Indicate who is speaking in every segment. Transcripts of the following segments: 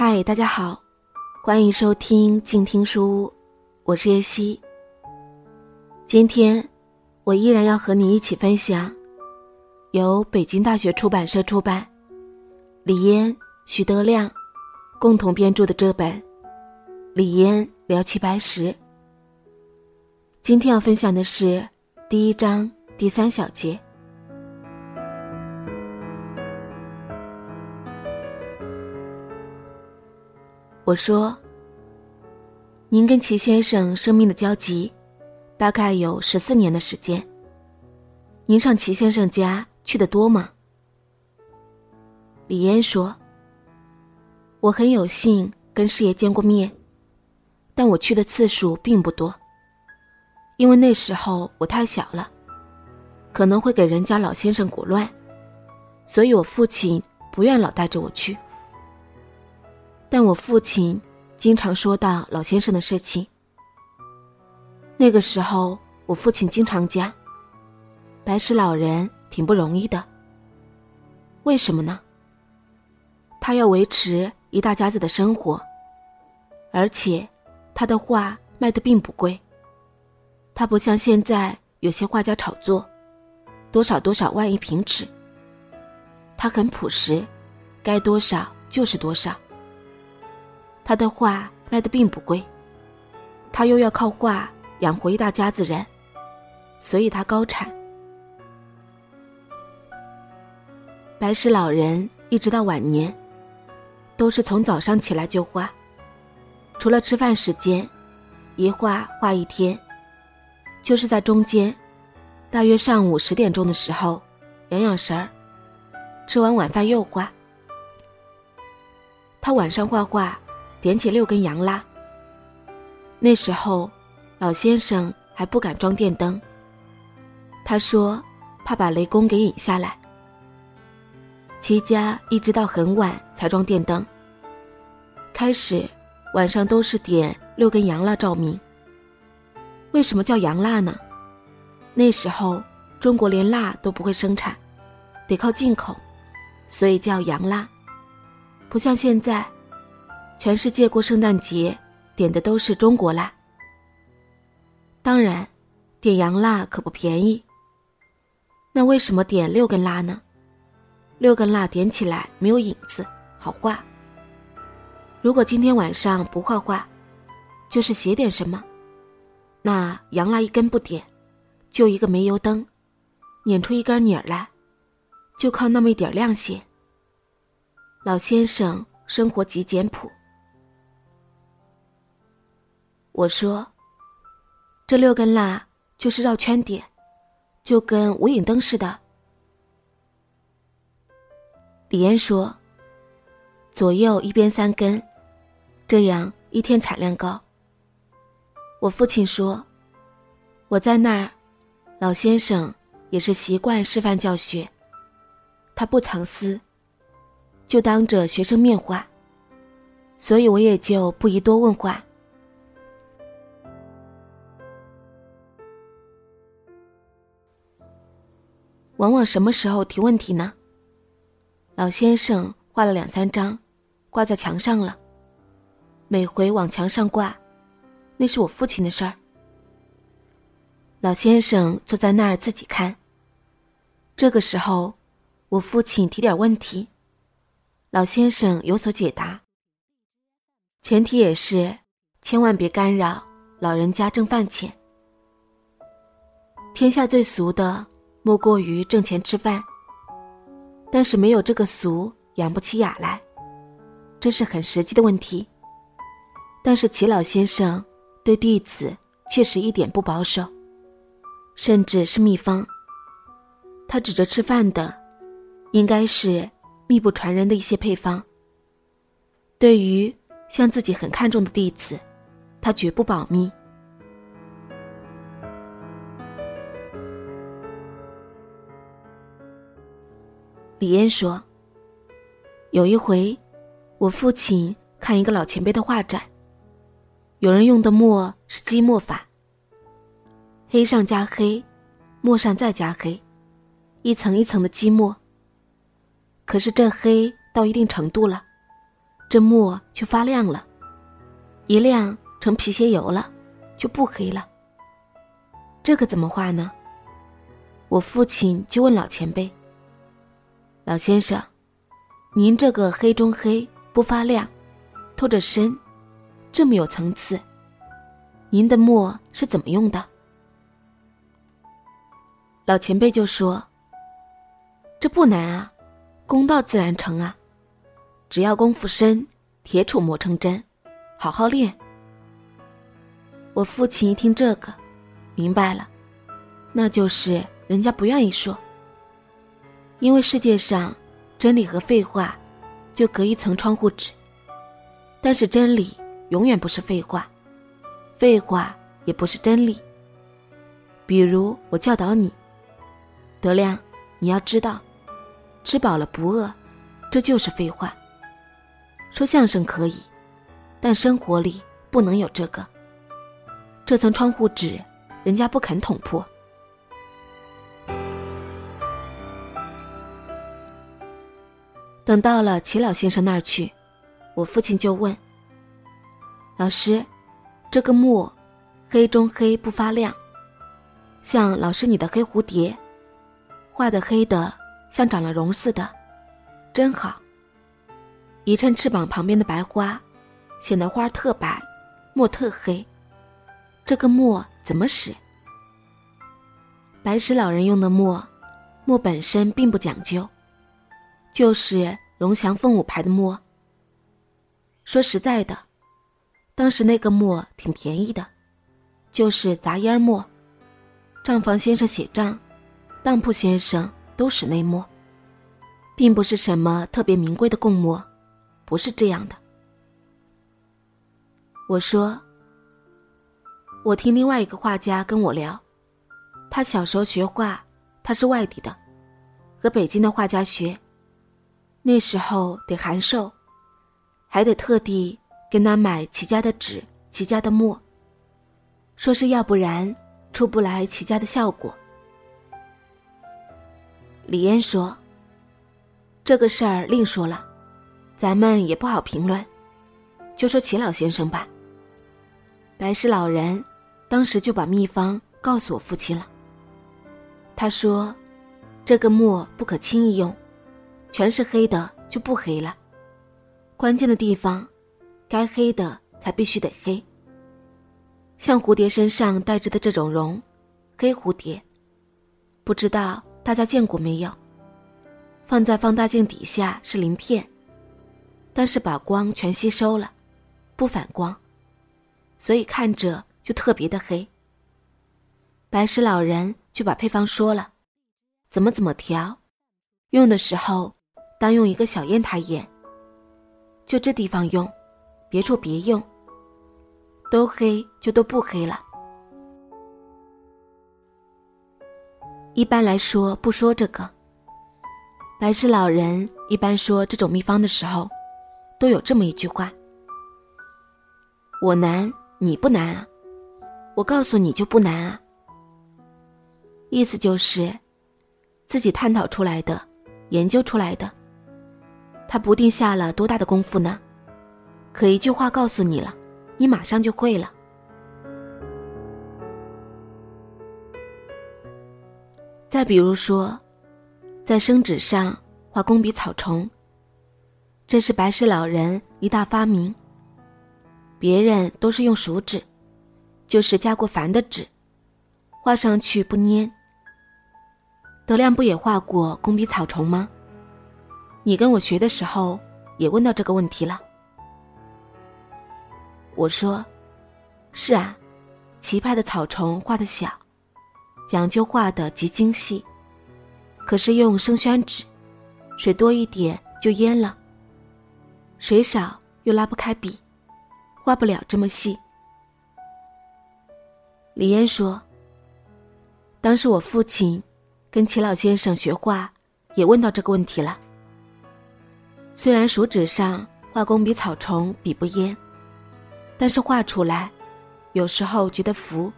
Speaker 1: 嗨，大家好，欢迎收听静听书屋，我是叶希。今天我依然要和你一起分享由北京大学出版社出版、李嫣、徐德亮共同编著的这本《李嫣聊齐白石》。今天要分享的是第一章第三小节。我说：“您跟齐先生生命的交集，大概有十四年的时间。您上齐先生家去的多吗？”李嫣说：“我很有幸跟师爷见过面，但我去的次数并不多。因为那时候我太小了，可能会给人家老先生裹乱，所以我父亲不愿老带着我去。”但我父亲经常说到老先生的事情。那个时候，我父亲经常讲：“白石老人挺不容易的。”为什么呢？他要维持一大家子的生活，而且他的画卖的并不贵。他不像现在有些画家炒作，多少多少万一平尺。他很朴实，该多少就是多少。他的画卖的并不贵，他又要靠画养活一大家子人，所以他高产。白石老人一直到晚年，都是从早上起来就画，除了吃饭时间，一画画一天，就是在中间，大约上午十点钟的时候，养养神儿，吃完晚饭又画。他晚上画画。点起六根洋蜡。那时候，老先生还不敢装电灯。他说，怕把雷公给引下来。齐家一直到很晚才装电灯。开始，晚上都是点六根洋蜡照明。为什么叫洋蜡呢？那时候中国连蜡都不会生产，得靠进口，所以叫洋蜡。不像现在。全世界过圣诞节，点的都是中国蜡。当然，点洋蜡可不便宜。那为什么点六根蜡呢？六根蜡点起来没有影子，好画。如果今天晚上不画画，就是写点什么，那洋蜡一根不点，就一个煤油灯，捻出一根泥儿来，就靠那么一点亮些。老先生生活极简朴。我说：“这六根蜡就是绕圈点，就跟无影灯似的。”李嫣说：“左右一边三根，这样一天产量高。”我父亲说：“我在那儿，老先生也是习惯示范教学，他不藏私，就当着学生面画，所以我也就不宜多问话。”往往什么时候提问题呢？老先生画了两三张，挂在墙上了。每回往墙上挂，那是我父亲的事儿。老先生坐在那儿自己看。这个时候，我父亲提点问题，老先生有所解答。前提也是，千万别干扰老人家挣饭钱。天下最俗的。莫过于挣钱吃饭，但是没有这个俗，养不起雅来，这是很实际的问题。但是齐老先生对弟子确实一点不保守，甚至是秘方。他指着吃饭的，应该是秘不传人的一些配方。对于像自己很看重的弟子，他绝不保密。李嫣说：“有一回，我父亲看一个老前辈的画展，有人用的墨是积墨法，黑上加黑，墨上再加黑，一层一层的积墨。可是这黑到一定程度了，这墨就发亮了，一亮成皮鞋油了，就不黑了。这可怎么画呢？我父亲就问老前辈：“老先生，您这个黑中黑不发亮，透着深，这么有层次，您的墨是怎么用的？”老前辈就说：“这不难啊，功到自然成啊，只要功夫深，铁杵磨成针，好好练。”我父亲一听这个，明白了，那就是。人家不愿意说，因为世界上真理和废话就隔一层窗户纸。但是真理永远不是废话，废话也不是真理。比如我教导你，德亮，你要知道，吃饱了不饿，这就是废话。说相声可以，但生活里不能有这个。这层窗户纸，人家不肯捅破。等到了齐老先生那儿去，我父亲就问：“老师，这个墨，黑中黑不发亮，像老师你的黑蝴蝶，画的黑的像长了绒似的，真好。一衬翅膀旁边的白花，显得花特白，墨特黑。这个墨怎么使？白石老人用的墨，墨本身并不讲究。”就是龙翔凤舞牌的墨。说实在的，当时那个墨挺便宜的，就是杂烟墨。账房先生写账，当铺先生都使那墨，并不是什么特别名贵的贡墨，不是这样的。我说，我听另外一个画家跟我聊，他小时候学画，他是外地的，和北京的画家学。那时候得函授，还得特地跟他买齐家的纸、齐家的墨。说是要不然出不来齐家的效果。李嫣说：“这个事儿另说了，咱们也不好评论，就说齐老先生吧。”白石老人当时就把秘方告诉我父亲了。他说：“这个墨不可轻易用。”全是黑的就不黑了，关键的地方，该黑的才必须得黑。像蝴蝶身上带着的这种绒，黑蝴蝶，不知道大家见过没有？放在放大镜底下是鳞片，但是把光全吸收了，不反光，所以看着就特别的黑。白石老人就把配方说了，怎么怎么调，用的时候。单用一个小砚台烟，就这地方用，别处别用。都黑就都不黑了。一般来说不说这个。白石老人一般说这种秘方的时候，都有这么一句话：“我难，你不难啊，我告诉你就不难啊。”意思就是，自己探讨出来的，研究出来的。他不定下了多大的功夫呢，可一句话告诉你了，你马上就会了。再比如说，在生纸上画工笔草虫，这是白石老人一大发明。别人都是用熟纸，就是加过矾的纸，画上去不粘。德亮不也画过工笔草虫吗？你跟我学的时候，也问到这个问题了。我说：“是啊，棋派的草虫画的小，讲究画的极精细，可是用生宣纸，水多一点就淹了，水少又拉不开笔，画不了这么细。”李嫣说：“当时我父亲跟齐老先生学画，也问到这个问题了。”虽然熟纸上画工比草虫笔不淹，但是画出来，有时候觉得浮。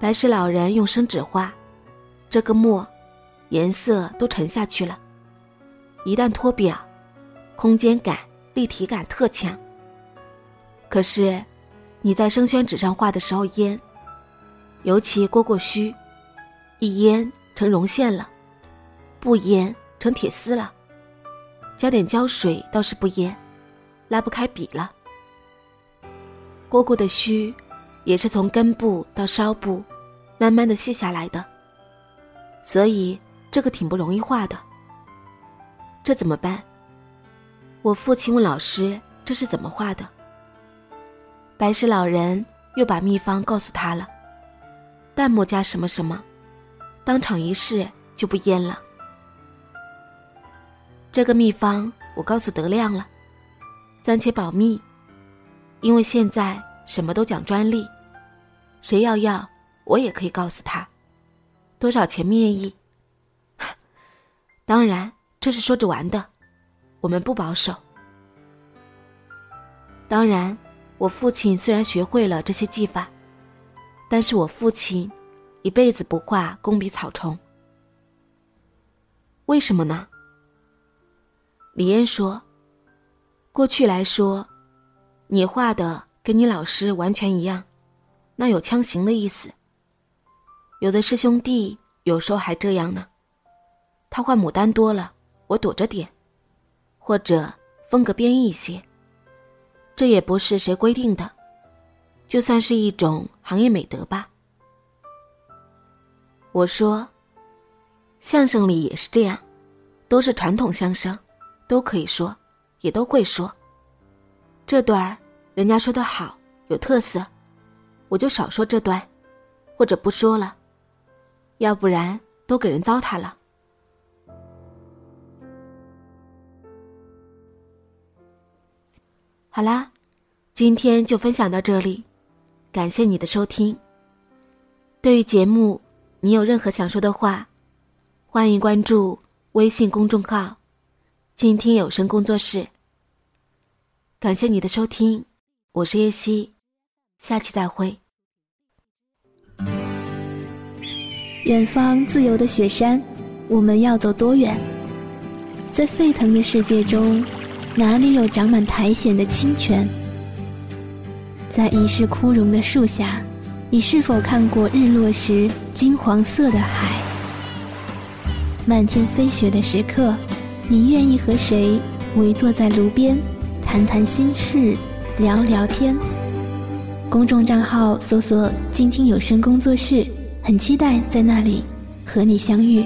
Speaker 1: 白石老人用生纸画，这个墨，颜色都沉下去了。一旦脱表，空间感、立体感特强。可是，你在生宣纸上画的时候烟，尤其蝈蝈须，一烟成绒线了，不烟成铁丝了。加点胶水倒是不腌，拉不开笔了。蝈蝈的须，也是从根部到梢部，慢慢的细下来的，所以这个挺不容易画的。这怎么办？我父亲问老师：“这是怎么画的？”白石老人又把秘方告诉他了，淡墨加什么什么，当场一试就不淹了。这个秘方我告诉德亮了，暂且保密，因为现在什么都讲专利，谁要要我也可以告诉他，多少钱面议。当然。这是说着玩的，我们不保守。当然，我父亲虽然学会了这些技法，但是我父亲一辈子不画工笔草虫。为什么呢？李嫣说：“过去来说，你画的跟你老师完全一样，那有枪刑的意思。有的师兄弟有时候还这样呢，他画牡丹多了。”我躲着点，或者风格变异些。这也不是谁规定的，就算是一种行业美德吧。我说，相声里也是这样，都是传统相声，都可以说，也都会说。这段儿人家说的好，有特色，我就少说这段，或者不说了，要不然都给人糟蹋了。好啦，今天就分享到这里，感谢你的收听。对于节目，你有任何想说的话，欢迎关注微信公众号“静听有声工作室”。感谢你的收听，我是叶希，下期再会。
Speaker 2: 远方自由的雪山，我们要走多远？在沸腾的世界中。哪里有长满苔藓的清泉？在已是枯荣的树下，你是否看过日落时金黄色的海？漫天飞雪的时刻，你愿意和谁围坐在炉边，谈谈心事，聊聊天？公众账号搜索“静听有声工作室”，很期待在那里和你相遇。